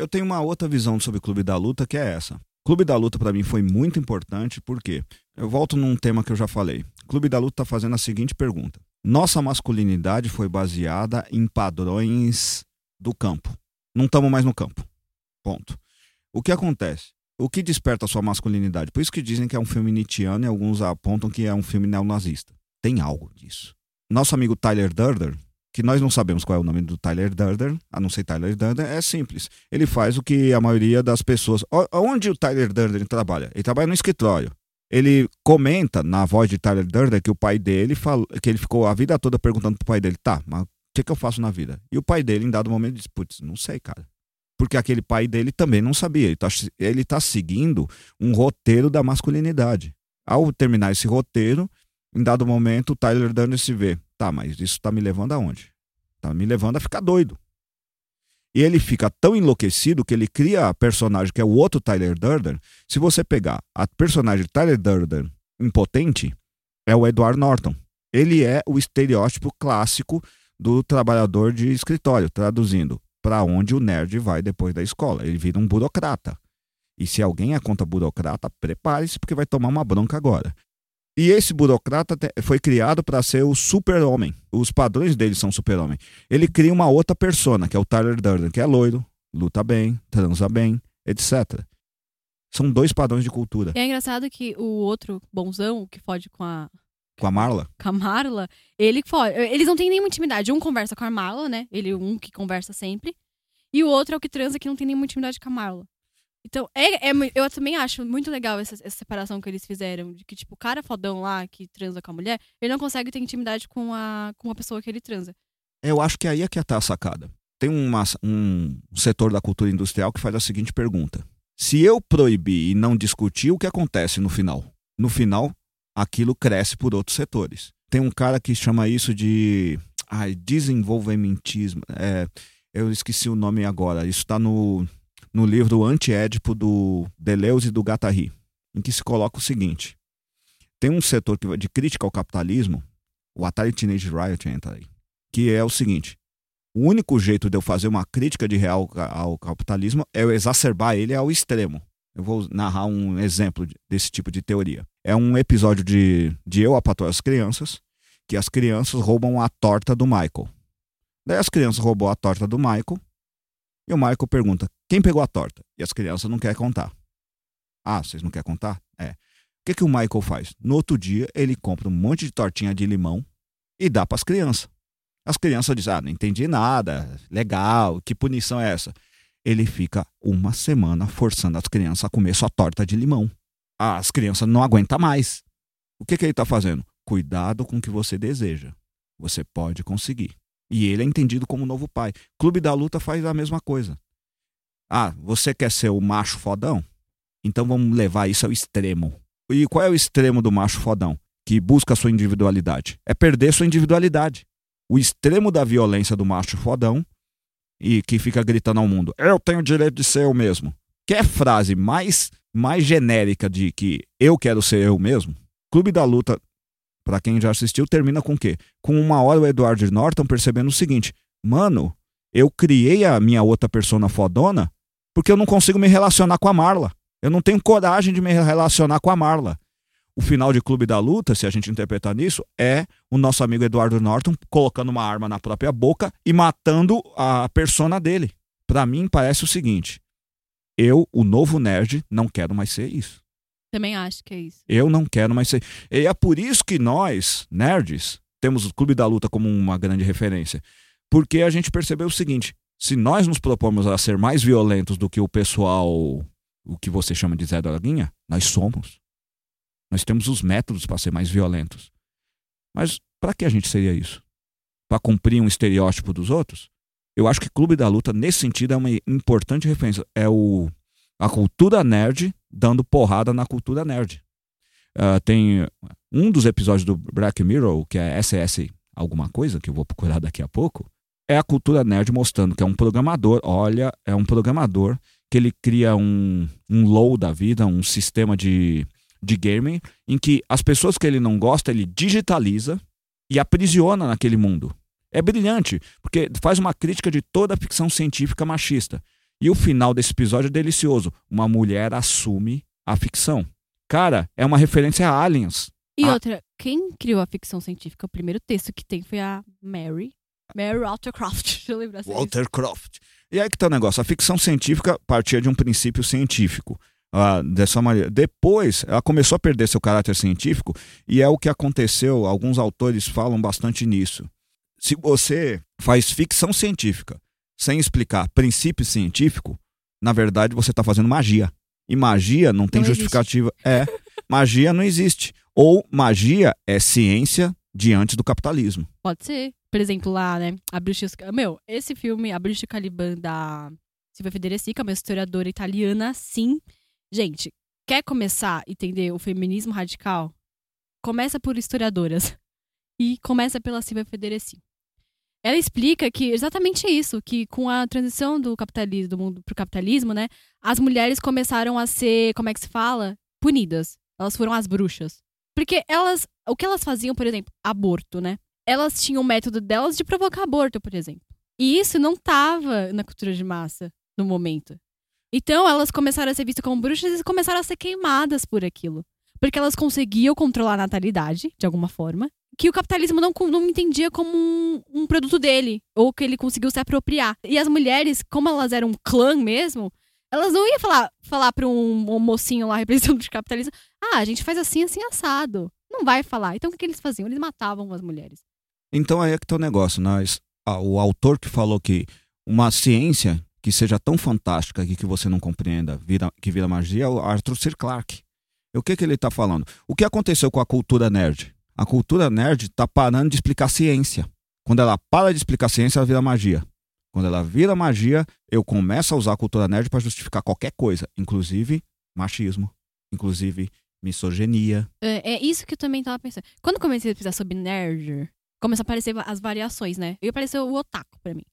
Eu tenho uma outra visão sobre o Clube da Luta que é essa. Clube da Luta para mim foi muito importante porque eu volto num tema que eu já falei. Clube da Luta está fazendo a seguinte pergunta: Nossa masculinidade foi baseada em padrões do campo. Não estamos mais no campo. Ponto. O que acontece? O que desperta a sua masculinidade? Por isso que dizem que é um filme nietzscheano e alguns apontam que é um filme neonazista. Tem algo disso. Nosso amigo Tyler Durden, que nós não sabemos qual é o nome do Tyler Durden, a não ser Tyler Durden, é simples. Ele faz o que a maioria das pessoas. Onde o Tyler Durden trabalha? Ele trabalha no escritório. Ele comenta na voz de Tyler Durden que o pai dele falou, que ele ficou a vida toda perguntando pro pai dele, tá, mas o que, que eu faço na vida? E o pai dele, em dado momento, disse, putz, não sei, cara. Porque aquele pai dele também não sabia. Ele tá, ele tá seguindo um roteiro da masculinidade. Ao terminar esse roteiro, em dado momento, o Tyler Durden se vê, tá, mas isso tá me levando aonde? Tá me levando a ficar doido. E ele fica tão enlouquecido que ele cria a personagem que é o outro Tyler Durden. Se você pegar a personagem Tyler Durden impotente, é o Edward Norton. Ele é o estereótipo clássico do trabalhador de escritório, traduzindo para onde o nerd vai depois da escola. Ele vira um burocrata. E se alguém é contra burocrata, prepare-se porque vai tomar uma bronca agora. E esse burocrata foi criado para ser o super-homem. Os padrões dele são super-homem. Ele cria uma outra persona, que é o Tyler Durden, que é loiro, luta bem, transa bem, etc. São dois padrões de cultura. É engraçado que o outro bonzão, que fode com a. Com a Marla? Com a Marla, ele fode. Eles não têm nenhuma intimidade. Um conversa com a Marla, né? Ele, um que conversa sempre. E o outro é o que transa que não tem nenhuma intimidade com a Marla. Então, é, é, eu também acho muito legal essa, essa, separação que eles fizeram. De que, tipo, o cara fodão lá que transa com a mulher, ele não consegue ter intimidade com a, com a pessoa que ele transa. Eu acho que aí é que tá a sacada. Tem uma, um setor da cultura industrial que faz a seguinte pergunta: Se eu proibir e não discutir, o que acontece no final? No final, aquilo cresce por outros setores. Tem um cara que chama isso de ai, desenvolvimentismo. É, eu esqueci o nome agora. Isso está no no livro Anti-Édipo do Deleuze e do Guattari, em que se coloca o seguinte: tem um setor de crítica ao capitalismo, o Atari Teenage Riot entra aí, que é o seguinte: o único jeito de eu fazer uma crítica de real ao capitalismo é eu exacerbar ele ao extremo. Eu vou narrar um exemplo desse tipo de teoria. É um episódio de, de Eu, a Patroa as Crianças, que as crianças roubam a torta do Michael. Daí as crianças roubam a torta do Michael e o Michael pergunta: quem pegou a torta? E as crianças não querem contar. Ah, vocês não querem contar? É. O que, que o Michael faz? No outro dia, ele compra um monte de tortinha de limão e dá para as crianças. As crianças dizem: Ah, não entendi nada, legal, que punição é essa? Ele fica uma semana forçando as crianças a comer sua torta de limão. As crianças não aguentam mais. O que, que ele está fazendo? Cuidado com o que você deseja. Você pode conseguir. E ele é entendido como novo pai. Clube da Luta faz a mesma coisa. Ah, você quer ser o macho fodão? Então vamos levar isso ao extremo. E qual é o extremo do macho fodão? Que busca sua individualidade. É perder sua individualidade. O extremo da violência do macho fodão e que fica gritando ao mundo: Eu tenho o direito de ser eu mesmo. Quer frase mais, mais genérica de que eu quero ser eu mesmo? Clube da Luta para quem já assistiu, termina com o quê? Com uma hora o Edward Norton percebendo o seguinte: mano, eu criei a minha outra persona fodona porque eu não consigo me relacionar com a Marla. Eu não tenho coragem de me relacionar com a Marla. O final de Clube da Luta, se a gente interpretar nisso, é o nosso amigo Eduardo Norton colocando uma arma na própria boca e matando a persona dele. Para mim, parece o seguinte: eu, o novo nerd, não quero mais ser isso. Também acho que é isso. Eu não quero mais ser. E é por isso que nós, nerds, temos o Clube da Luta como uma grande referência. Porque a gente percebeu o seguinte: se nós nos propomos a ser mais violentos do que o pessoal, o que você chama de Zé Droguinha, nós somos. Nós temos os métodos para ser mais violentos. Mas para que a gente seria isso? Para cumprir um estereótipo dos outros? Eu acho que Clube da Luta, nesse sentido, é uma importante referência. É o, a cultura nerd dando porrada na cultura nerd. Uh, tem um dos episódios do Black Mirror, que é SS alguma coisa, que eu vou procurar daqui a pouco, é a cultura nerd mostrando que é um programador, olha, é um programador que ele cria um, um low da vida, um sistema de, de gaming, em que as pessoas que ele não gosta, ele digitaliza e aprisiona naquele mundo. É brilhante, porque faz uma crítica de toda a ficção científica machista. E o final desse episódio é delicioso. Uma mulher assume a ficção. Cara, é uma referência a Aliens. E Ah. outra, quem criou a ficção científica? O primeiro texto que tem foi a Mary. Mary Walter Croft. Deixa eu lembrar é isso. Walter Croft. E aí que tá o negócio. A ficção científica partia de um princípio científico. ah, dessa maneira. Depois, ela começou a perder seu caráter científico e é o que aconteceu. Alguns autores falam bastante nisso. Se você faz ficção científica sem explicar princípio científico, na verdade você está fazendo magia. E magia não tem Não existe. justificativa. É, magia não existe. Ou magia é ciência diante do capitalismo. Pode ser. Por exemplo, lá, né? A Bruxa. Meu, esse filme, A Bruxa Caliban da Silvia Federici, uma historiadora italiana, sim. Gente, quer começar a entender o feminismo radical? Começa por historiadoras. E começa pela Silvia Federici. Ela explica que exatamente isso, que com a transição do capitalismo, do mundo pro capitalismo, né, as mulheres começaram a ser, como é que se fala? Punidas. Elas foram as bruxas. Porque elas, o que elas faziam, por exemplo, aborto, né? Elas tinham o método delas de provocar aborto, por exemplo. E isso não tava na cultura de massa no momento. Então elas começaram a ser vistas como bruxas e começaram a ser queimadas por aquilo. Porque elas conseguiam controlar a natalidade, de alguma forma, que o capitalismo não, não entendia como um, um produto dele, ou que ele conseguiu se apropriar. E as mulheres, como elas eram um clã mesmo, elas não iam falar, falar pra um, um mocinho lá representando o capitalismo, ah, a gente faz assim, assim, assado. Não vai falar. Então o que, que eles faziam? Eles matavam as mulheres. Então aí é que tá o negócio. Ah, o autor que falou que uma ciência que seja tão fantástica que, que você não compreenda, vira, que vira magia, é o Arthur C. Clarke. E o que, que ele está falando? O que aconteceu com a cultura nerd? A cultura nerd está parando de explicar ciência. Quando ela para de explicar ciência, ela vira magia. Quando ela vira magia, eu começo a usar a cultura nerd para justificar qualquer coisa, inclusive machismo, inclusive misoginia. É, é isso que eu também tava pensando. Quando comecei a pesquisar sobre nerd, começou a aparecer as variações, né? E apareceu o otaku pra mim.